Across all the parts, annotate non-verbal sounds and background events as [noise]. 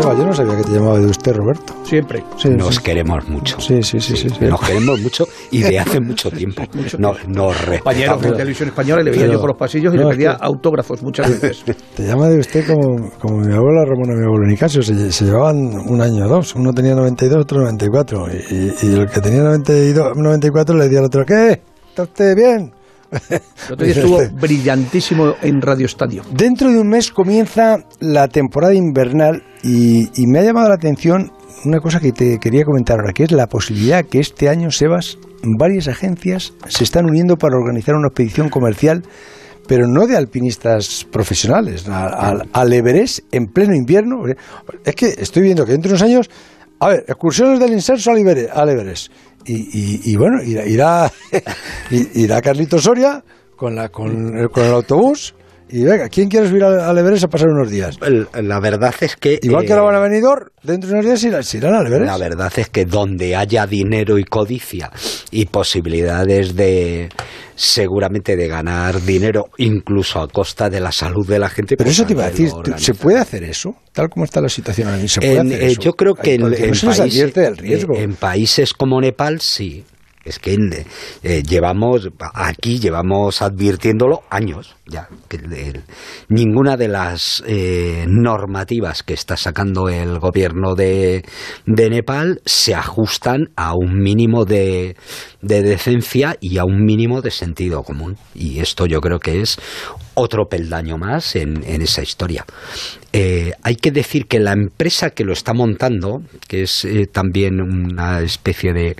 Seba, yo no sabía que te llamaba de usted, Roberto. Siempre. Sí, Nos sí. queremos mucho. Sí, sí, sí, sí, sí. Nos queremos mucho y de hace mucho [laughs] tiempo. Nos, nos Compañero de televisión española le veía Pero- yo por los pasillos y no, le es pedía que- autógrafos muchas [laughs] veces. Te llama de usted como, como mi abuela Ramona y mi abuelo Nicasio. Se, se llevaban un año o dos. Uno tenía 92, otro 94. Y, y, y el que tenía 92, 94 le decía al otro, ¿qué? ¿Está usted bien? El otro día estuvo brillantísimo en Radio Estadio. Dentro de un mes comienza la temporada invernal y, y me ha llamado la atención una cosa que te quería comentar ahora, que es la posibilidad que este año, Sebas, varias agencias se están uniendo para organizar una expedición comercial, pero no de alpinistas profesionales, al- al Everest en pleno invierno. Es que estoy viendo que dentro de unos años, a ver, excursiones del inserso al Everest. Y, y- y bueno, irá, irá, [laughs] irá Carlito Soria con, la, con, con el autobús y venga, ¿quién quiere subir al, al Everest a pasar unos días? El- La verdad es que. Igual que eh, ahora van a venidor, dentro de unos días irán, irán al Everest. La verdad es que donde haya dinero y codicia y posibilidades de seguramente de ganar dinero incluso a costa de la salud de la gente. Pero pues eso te iba a decir, ¿se puede hacer eso? Tal como está la situación ahora mismo, ¿se puede En- hacer eh, eso? yo creo que en, en países- del riesgo. en países como Nepal sí. Es que eh, llevamos, aquí llevamos advirtiéndolo años ya. Que ninguna de las eh, normativas que está sacando el gobierno de, de Nepal se ajustan a un mínimo de, de decencia y a un mínimo de sentido común. Y esto yo creo que es otro peldaño más en, en esa historia. Eh, hay que decir que la empresa que lo está montando, que es eh, también una especie de,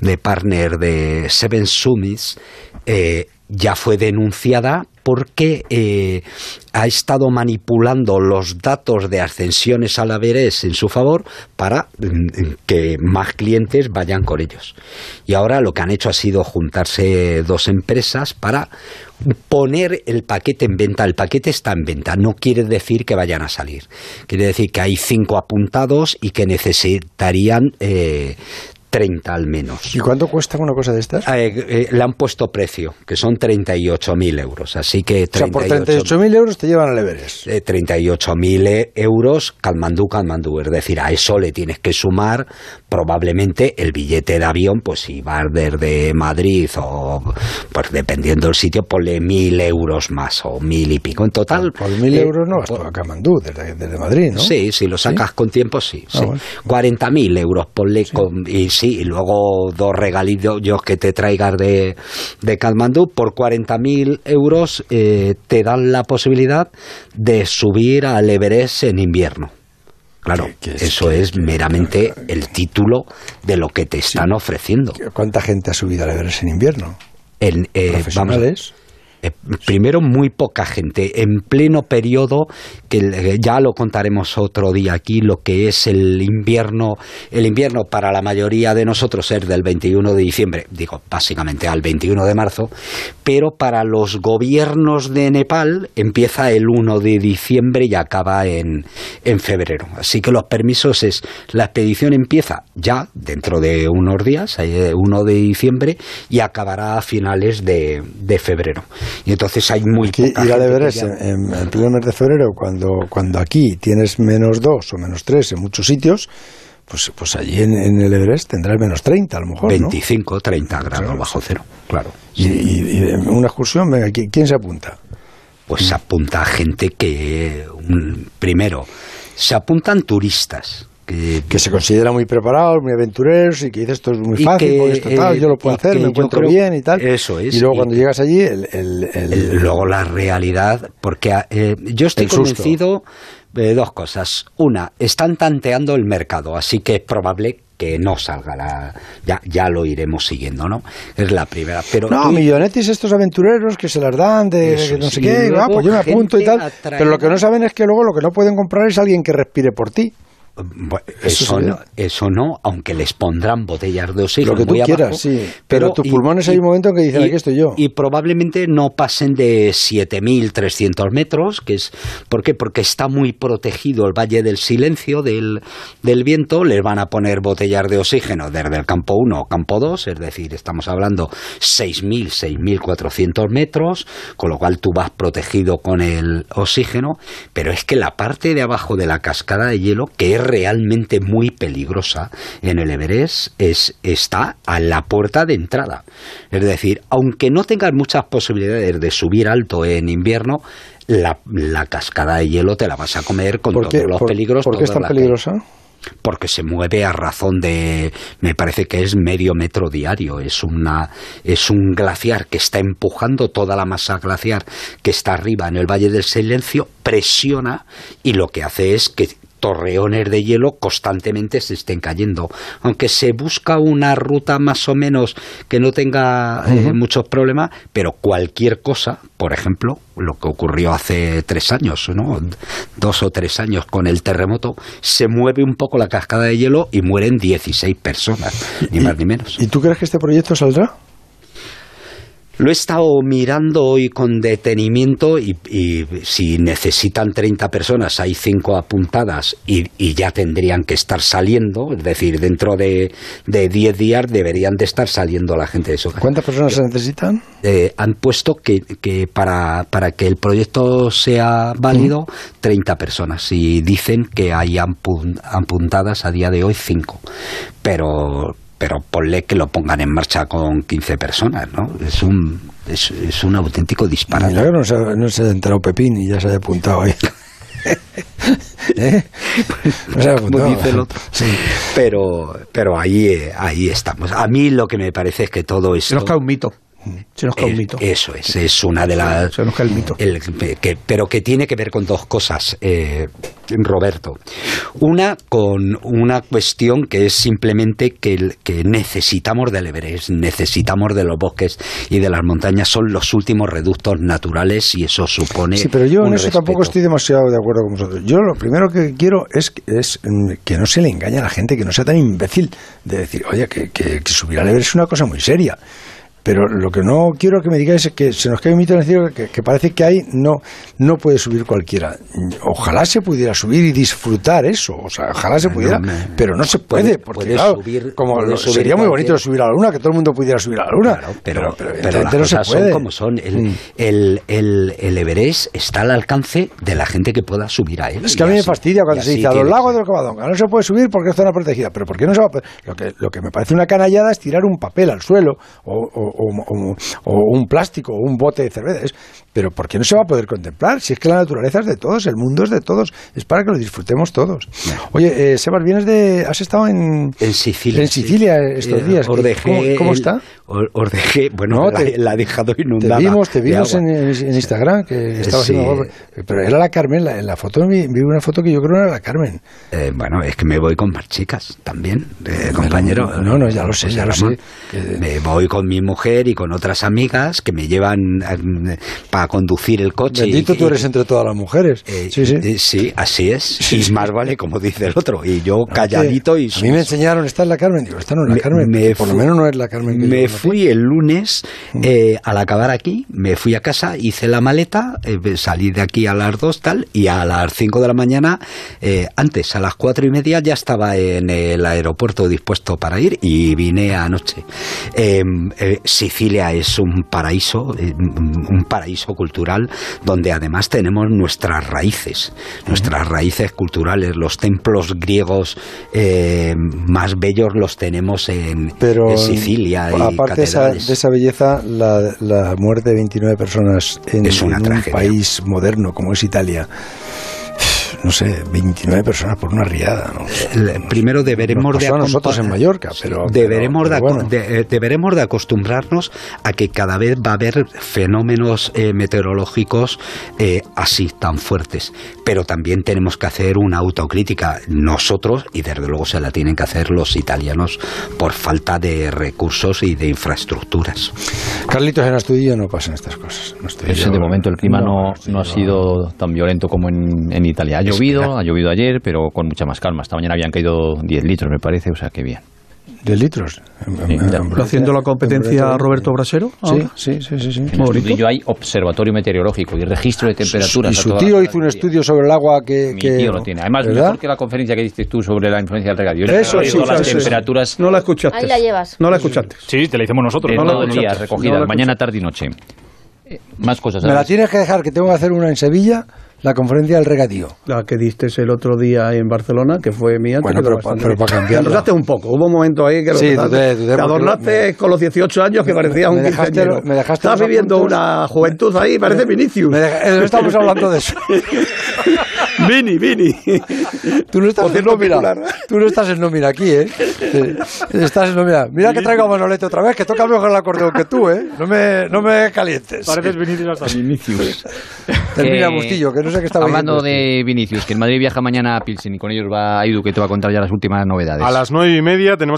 de partner de Seven Summits, eh, ya fue denunciada porque eh, ha estado manipulando los datos de ascensiones al Everest en su favor para mm, que más clientes vayan con ellos. Y ahora lo que han hecho ha sido juntarse dos empresas para poner el paquete en venta. El paquete está en venta, no quiere decir que vayan a salir. Quiere decir que hay cinco apuntados y que necesitarían eh, 30 al menos. ¿Y cuánto cuesta una cosa de estas? Eh, eh, le han puesto precio, que son 38.000 euros. Así que o sea, por 38 38.000 euros te llevan al Everest. eh, 38.000 euros Kalmandú, Kalmandú. Es decir, a eso le tienes que sumar probablemente el billete de avión, pues si vas desde Madrid o, pues dependiendo del sitio, ponle 1.000 euros más o mil y pico. En total. Por 1.000 eh, euros no vas tú a Kamandú, desde, desde Madrid, ¿no? Sí, si lo sacas con tiempo, sí. Ah, sí. bueno. 40.000 euros, ponle con, y sí, y luego dos regalillos que te traigas de, de Katmandú, por 40.000 euros eh, te dan la posibilidad de subir al Everest en invierno. Claro, es- eso es meramente el título de lo que te están ofreciendo. ¿Cuánta gente ha subido al Everest en invierno? En, eh, vamos, ¿Profesionales? Eh, primero, muy poca gente. En pleno periodo, que eh, ya lo contaremos otro día aquí, lo que es el invierno. El invierno para la mayoría de nosotros es del 21 de diciembre, digo, básicamente al 21 de marzo, pero para los gobiernos de Nepal empieza el 1 de diciembre y acaba en, en febrero. Así que los permisos es, la expedición empieza ya dentro de unos días, eh, 1 de diciembre, y acabará a finales de, de febrero. Y entonces hay muy Que poca ir al Everest ya- en, en el pleno mes de febrero, cuando, cuando aquí tienes menos 2 o menos 3 en muchos sitios, pues, pues allí en, en el Everest tendrás menos 30 a lo mejor, ¿no? 25, 30 grados Claro, bajo cero, claro. Y, y- una excursión, venga, ¿quién, quién se apunta? Pues se apunta gente que, un- primero, se apuntan turistas. Que, Que se considera muy preparados, muy aventureros y que dices esto es muy fácil, que, esto tal, yo lo puedo hacer, me encuentro creo- bien y tal. eso es, Y luego y- cuando llegas allí, el, el- el- el- luego la realidad, porque eh, yo estoy convencido de dos cosas. Una, están tanteando el mercado, así que es probable que no salga la... Ya, ya lo iremos siguiendo, ¿no? Es la primera. Pero No, tú- millonetis estos aventureros que se las dan de, Eso no sé qué, ah, pues yo me apunto y tal. Pero lo que no saben es que luego lo que no pueden comprar es alguien que respire por ti. Eso, no, eso no, aunque les pondrán botellas de oxígeno. Lo que tú quieras, sí. Pero, tus pulmones hay un momento en que dicen, aquí estoy yo. Y probablemente no pasen de 7.300 metros, que es. ¿Por qué? Porque está muy protegido el Valle del Silencio del, del viento. Les van a poner botellas de oxígeno desde el campo 1 o campo 2, es decir, estamos hablando 6.000, 6.400 metros, con lo cual tú vas protegido con el oxígeno, pero es que la parte de abajo de la cascada de hielo, que es realmente muy peligrosa en el Everest, es, está a la puerta de entrada. Es decir, aunque no tengas muchas posibilidades de subir alto en invierno, la, cascada de hielo te la vas a comer con todos los peligros. ¿Por qué es tan peligrosa? porque se mueve a razón de me parece que es medio metro diario es una es un glaciar que está empujando toda la masa glaciar que está arriba en el Valle del Silencio presiona y lo que hace es que torreones de hielo constantemente se estén cayendo. Aunque se busca una ruta más o menos que no tenga eh, muchos problemas, pero cualquier cosa, por ejemplo, lo que ocurrió hace tres años, ¿no? dos o tres años con el terremoto, se mueve un poco la cascada de hielo y mueren 16 personas, ni más ni menos. ¿Y tú crees que este proyecto saldrá? Lo he estado mirando hoy con detenimiento y, si necesitan 30 personas, hay 5 apuntadas y, ya tendrían que estar saliendo, es decir, dentro de, de 10 días deberían de estar saliendo la gente de eso. ¿Cuántas personas se necesitan? Eh, han puesto que, que para, para, que el proyecto sea válido, 30 personas y dicen que hay apuntadas a día de hoy 5. Pero pero ponle que lo pongan en marcha con 15 personas, ¿no? Es un, es, es un auténtico disparate. No se, no se ha enterado Pepín y ya se ha apuntado ahí. [laughs] ¿Eh? No se ha apuntado. dice el otro. Sí. Pero, pero ahí, ahí estamos. A mí lo que me parece es que todo esto... Se nos cae un mito. Se nos cae un mito. Eso es, es una de las... Se nos cae el mito. que, pero que tiene que ver con dos cosas, eh, Roberto. Una con una cuestión que es simplemente que, que necesitamos del Everest, necesitamos de los bosques y de las montañas, son los últimos reductos naturales y eso supone... Sí, pero yo en eso tampoco estoy demasiado de acuerdo con vosotros. Yo lo primero que quiero es, es mm, que no se le engañe a la gente, que no sea tan imbécil de decir, oye, que, que subir al Everest es una cosa muy seria. Pero lo que no quiero que me digáis es que se nos cae un mito en el que, que, parece que ahí no, no puede subir cualquiera. Ojalá se pudiera subir y disfrutar eso. O sea, ojalá se pudiera, pero no se puede. porque, subir, como sería muy bonito subir a la luna, que todo el mundo pudiera subir a la luna. pero, pero, no se puede. son como son. Mm. El, el, el, Everest está al alcance de la gente que pueda subir a él. Es que a mí me fastidia cuando se dice a los lagos del Covadonga no se puede subir porque es zona protegida. Pero ¿por qué no se va a? Lo que, lo que me parece una canallada es tirar un papel al suelo o o, un plástico o un bote de cerveza. Pero ¿por qué no se va a poder contemplar? Si es que la naturaleza es de todos, el mundo es de todos, es para que lo disfrutemos todos. Oye, eh, Sebas, vienes de... ¿Has estado en, en Sicilia? En Sicilia estos eh, días. ¿Cómo, está? Os dejé, bueno, la, he dejado inundada. Te vimos, te vimos en, Instagram, que estaba haciendo... Pero era la Carmen, en la foto vi, una foto que yo creo era la Carmen. Eh, bueno, es que me voy con más chicas también, compañero. No, no, ya lo sé, ya lo sé. Me voy con mi mujer y con otras amigas que me llevan eh, conducir el coche. Bendito tú eres entre todas las mujeres. Eh, sí, sí. Eh, sí, así es. y más vale, como dice el otro. Y yo calladito y... A mí me enseñaron, ¿esta es la Carmen? Digo, esta no es la Carmen. por lo menos no es la Carmen. me fui el lunes, mm. al acabar aquí, me fui a casa, hice la maleta, salí de aquí a las dos tal, y a las cinco de la mañana, antes, a las cuatro y media, ya estaba en el aeropuerto dispuesto para ir y vine anoche. Em, Sicilia es un paraíso, eh, un paraíso cultural donde además tenemos nuestras raíces, nuestras raíces culturales, los templos griegos eh, más bellos los tenemos en, Sicilia. Y aparte de esa, belleza, la, muerte de 29 personas en, un país moderno como es Italia no sé, 29 personas por una riada. Primero deberemos de nosotros en Mallorca, pero deberemos de, deberemos de acostumbrarnos a que cada vez va a haber fenómenos eh, meteorológicos eh, así tan fuertes, pero también tenemos que hacer una autocrítica nosotros y desde luego se la tienen que hacer los italianos por falta de recursos y de infraestructuras. Carlitos, en Astudillo no pasan estas cosas. No de momento el clima no, no, ha sido tan violento como en, en Italia llovido, ha llovido ayer, pero con mucha más calma. Esta mañana habían caído 10 litros, me parece, o sea que bien. ¿10 litros? ¿Está haciendo la competencia Roberto Brasero? Sí, sí, sí, sí. sí. En el estudio hay observatorio meteorológico y registro de temperaturas. Y su tío hizo un estudio sobre el agua que... Mi que- tío lo tiene. Además, ¿verdad? mejor que la conferencia que diste tú sobre la influencia del regadío. Eso sí, las eso sí. temperaturas No la escuchaste. Ahí la llevas. No la escuchaste. Sí, te la hicimos nosotros. de no la escuchaste. recogidas, No la mañana, tarde y noche. Más cosas. Me la tienes que dejar, que tengo que hacer una en Sevilla, la conferencia del regadío. La que diste el otro día en Barcelona, que fue mía. te Bueno, pero pa- pero para. Te enrollaste un poco. Hubo un momento ahí que lo Sí, dudé te porque adornaste me- con los 18 años que parecías me un dejaste quinceañero. me dejaste Estás viviendo una juventud ahí, parece Vinicius. Me deja- eh, no estamos hablando de eso. [laughs] Vini, Vini. Tú no estás en nómina. Tú no estás en nómina aquí, ¿eh? Estás en nómina. Mira que traigo a Manolete otra vez, que toca mejor el acordeón que tú, ¿eh? No me, no me calientes. Pareces Vinicius hasta Vinicius. Termina, Eh, Bustillo, que no sé qué estaba Hablando diciendo este. de Vinicius, que el Madrid viaja mañana a Pilsen y con ellos va Edu, que te va a contar ya las últimas novedades. A las nueve y media tenemos